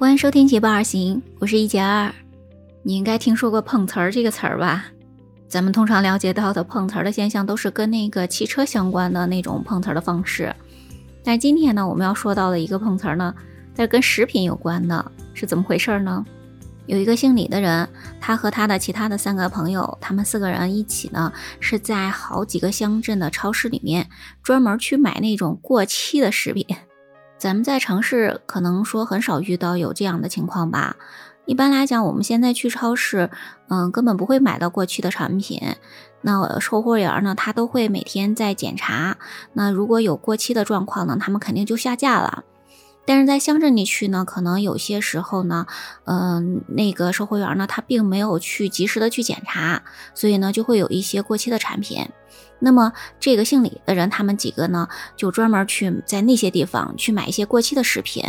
欢迎收听《捷报而行》，我是一杰二。你应该听说过碰瓷儿这个词儿吧？咱们通常了解到的碰瓷儿的现象，都是跟那个汽车相关的那种碰瓷儿的方式。但是今天呢，我们要说到的一个碰瓷儿呢，是跟食品有关的，是怎么回事呢？有一个姓李的人，他和他的其他的三个朋友，他们四个人一起呢，是在好几个乡镇的超市里面专门去买那种过期的食品。咱们在城市可能说很少遇到有这样的情况吧。一般来讲，我们现在去超市，嗯，根本不会买到过期的产品。那售货员呢，他都会每天在检查。那如果有过期的状况呢，他们肯定就下架了。但是在乡镇地区呢，可能有些时候呢，嗯，那个售货员呢，他并没有去及时的去检查，所以呢，就会有一些过期的产品。那么这个姓李的人，他们几个呢，就专门去在那些地方去买一些过期的食品，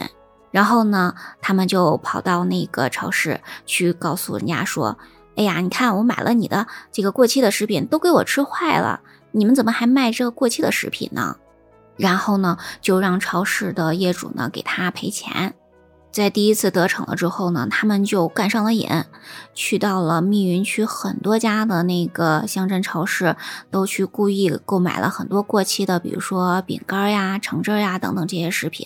然后呢，他们就跑到那个超市去告诉人家说：“哎呀，你看我买了你的这个过期的食品，都给我吃坏了，你们怎么还卖这个过期的食品呢？”然后呢，就让超市的业主呢给他赔钱。在第一次得逞了之后呢，他们就干上了瘾，去到了密云区很多家的那个乡镇超市，都去故意购买了很多过期的，比如说饼干呀、橙汁呀等等这些食品。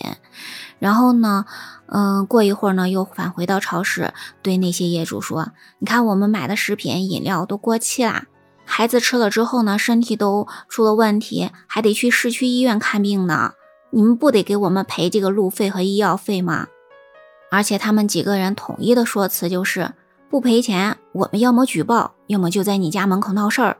然后呢，嗯，过一会儿呢，又返回到超市，对那些业主说：“你看，我们买的食品、饮料都过期啦，孩子吃了之后呢，身体都出了问题，还得去市区医院看病呢。你们不得给我们赔这个路费和医药费吗？”而且他们几个人统一的说辞就是不赔钱，我们要么举报，要么就在你家门口闹事儿。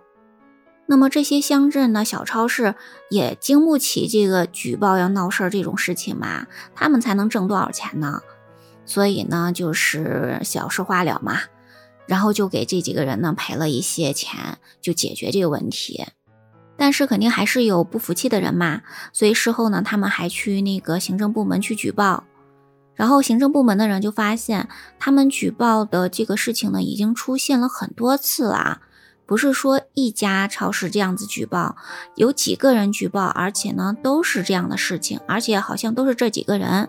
那么这些乡镇的小超市也经不起这个举报要闹事儿这种事情嘛，他们才能挣多少钱呢？所以呢，就是小事化了嘛，然后就给这几个人呢赔了一些钱，就解决这个问题。但是肯定还是有不服气的人嘛，所以事后呢，他们还去那个行政部门去举报。然后行政部门的人就发现，他们举报的这个事情呢，已经出现了很多次了，不是说一家超市这样子举报，有几个人举报，而且呢都是这样的事情，而且好像都是这几个人。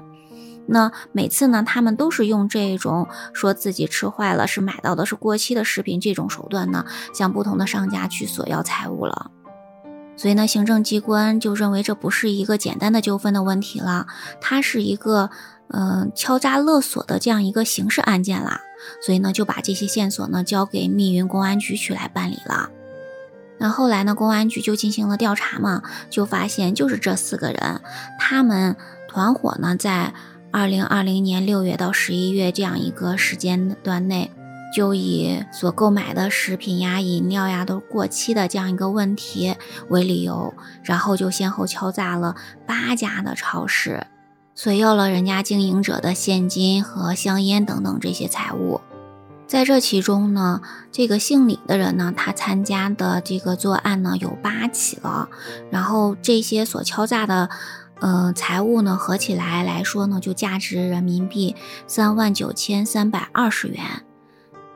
那每次呢，他们都是用这种说自己吃坏了，是买到的是过期的食品这种手段呢，向不同的商家去索要财物了。所以呢，行政机关就认为这不是一个简单的纠纷的问题了，它是一个。嗯，敲诈勒索的这样一个刑事案件啦，所以呢就把这些线索呢交给密云公安局去来办理了。那后来呢，公安局就进行了调查嘛，就发现就是这四个人，他们团伙呢在二零二零年六月到十一月这样一个时间段内，就以所购买的食品呀、饮料呀都过期的这样一个问题为理由，然后就先后敲诈了八家的超市。索要了人家经营者的现金和香烟等等这些财物，在这其中呢，这个姓李的人呢，他参加的这个作案呢有八起了，然后这些所敲诈的，呃，财物呢合起来来说呢，就价值人民币三万九千三百二十元。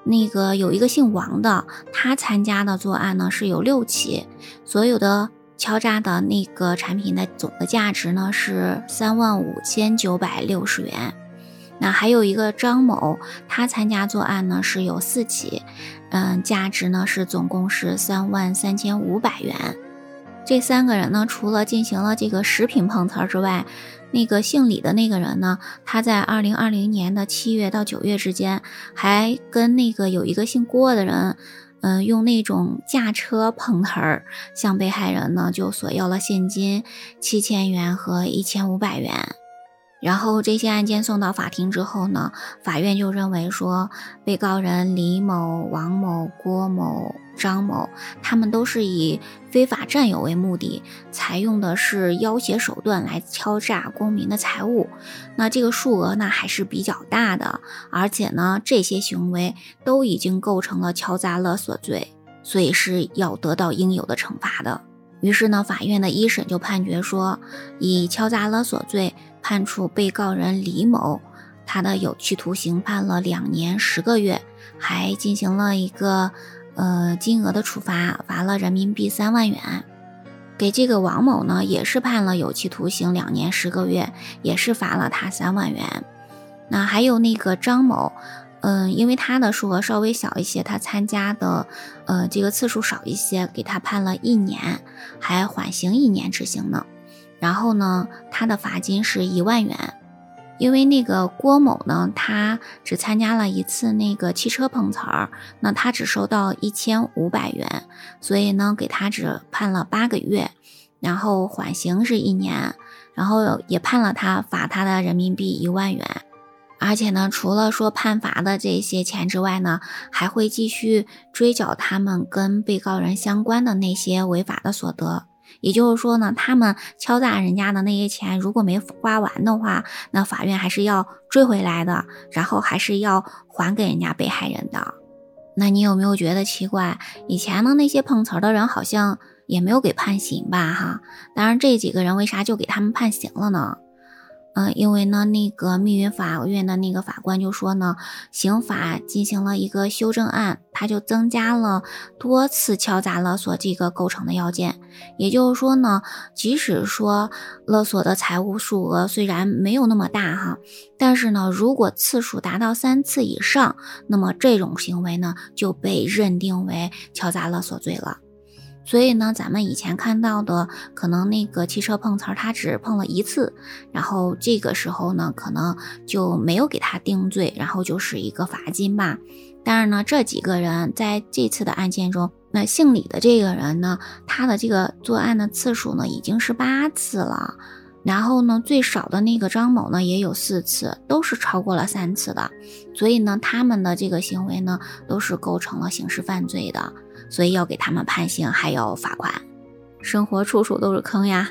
那个有一个姓王的，他参加的作案呢是有六起，所有的。敲诈的那个产品的总的价值呢是三万五千九百六十元。那还有一个张某，他参加作案呢是有四起，嗯，价值呢是总共是三万三千五百元。这三个人呢，除了进行了这个食品碰瓷儿之外，那个姓李的那个人呢，他在二零二零年的七月到九月之间，还跟那个有一个姓郭的人。嗯，用那种驾车碰瓷儿，向被害人呢就索要了现金七千元和一千五百元。然后这些案件送到法庭之后呢，法院就认为说，被告人李某、王某、郭某、张某，他们都是以非法占有为目的，采用的是要挟手段来敲诈公民的财物。那这个数额呢还是比较大的，而且呢这些行为都已经构成了敲诈勒索罪，所以是要得到应有的惩罚的。于是呢，法院的一审就判决说，以敲诈勒索罪。判处被告人李某，他的有期徒刑判了两年十个月，还进行了一个呃金额的处罚，罚了人民币三万元。给这个王某呢，也是判了有期徒刑两年十个月，也是罚了他三万元。那还有那个张某，嗯，因为他的数额稍微小一些，他参加的呃这个次数少一些，给他判了一年，还缓刑一年执行呢。然后呢，他的罚金是一万元。因为那个郭某呢，他只参加了一次那个汽车碰瓷儿，那他只收到一千五百元，所以呢，给他只判了八个月，然后缓刑是一年，然后也判了他罚他的人民币一万元，而且呢，除了说判罚的这些钱之外呢，还会继续追缴他们跟被告人相关的那些违法的所得。也就是说呢，他们敲诈人家的那些钱，如果没花完的话，那法院还是要追回来的，然后还是要还给人家被害人的。那你有没有觉得奇怪？以前的那些碰瓷的人好像也没有给判刑吧？哈，当然这几个人为啥就给他们判刑了呢？嗯，因为呢，那个密云法院的那个法官就说呢，刑法进行了一个修正案，他就增加了多次敲诈勒索这个构成的要件。也就是说呢，即使说勒索的财物数额虽然没有那么大哈，但是呢，如果次数达到三次以上，那么这种行为呢就被认定为敲诈勒索罪了。所以呢，咱们以前看到的可能那个汽车碰瓷儿，他只碰了一次，然后这个时候呢，可能就没有给他定罪，然后就是一个罚金吧。但是呢，这几个人在这次的案件中，那姓李的这个人呢，他的这个作案的次数呢已经是八次了，然后呢，最少的那个张某呢也有四次，都是超过了三次的，所以呢，他们的这个行为呢都是构成了刑事犯罪的。所以要给他们判刑，还要罚款。生活处处都是坑呀，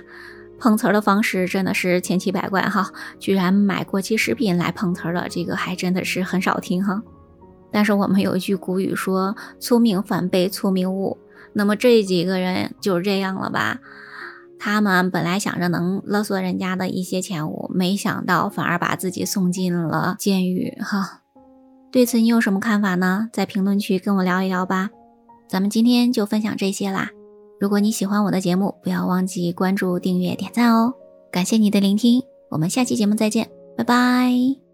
碰瓷儿的方式真的是千奇百怪哈。居然买过期食品来碰瓷儿的，这个还真的是很少听哈。但是我们有一句古语说“聪明反被聪明误”，那么这几个人就是这样了吧？他们本来想着能勒索人家的一些钱物，没想到反而把自己送进了监狱哈。对此你有什么看法呢？在评论区跟我聊一聊吧。咱们今天就分享这些啦。如果你喜欢我的节目，不要忘记关注、订阅、点赞哦。感谢你的聆听，我们下期节目再见，拜拜。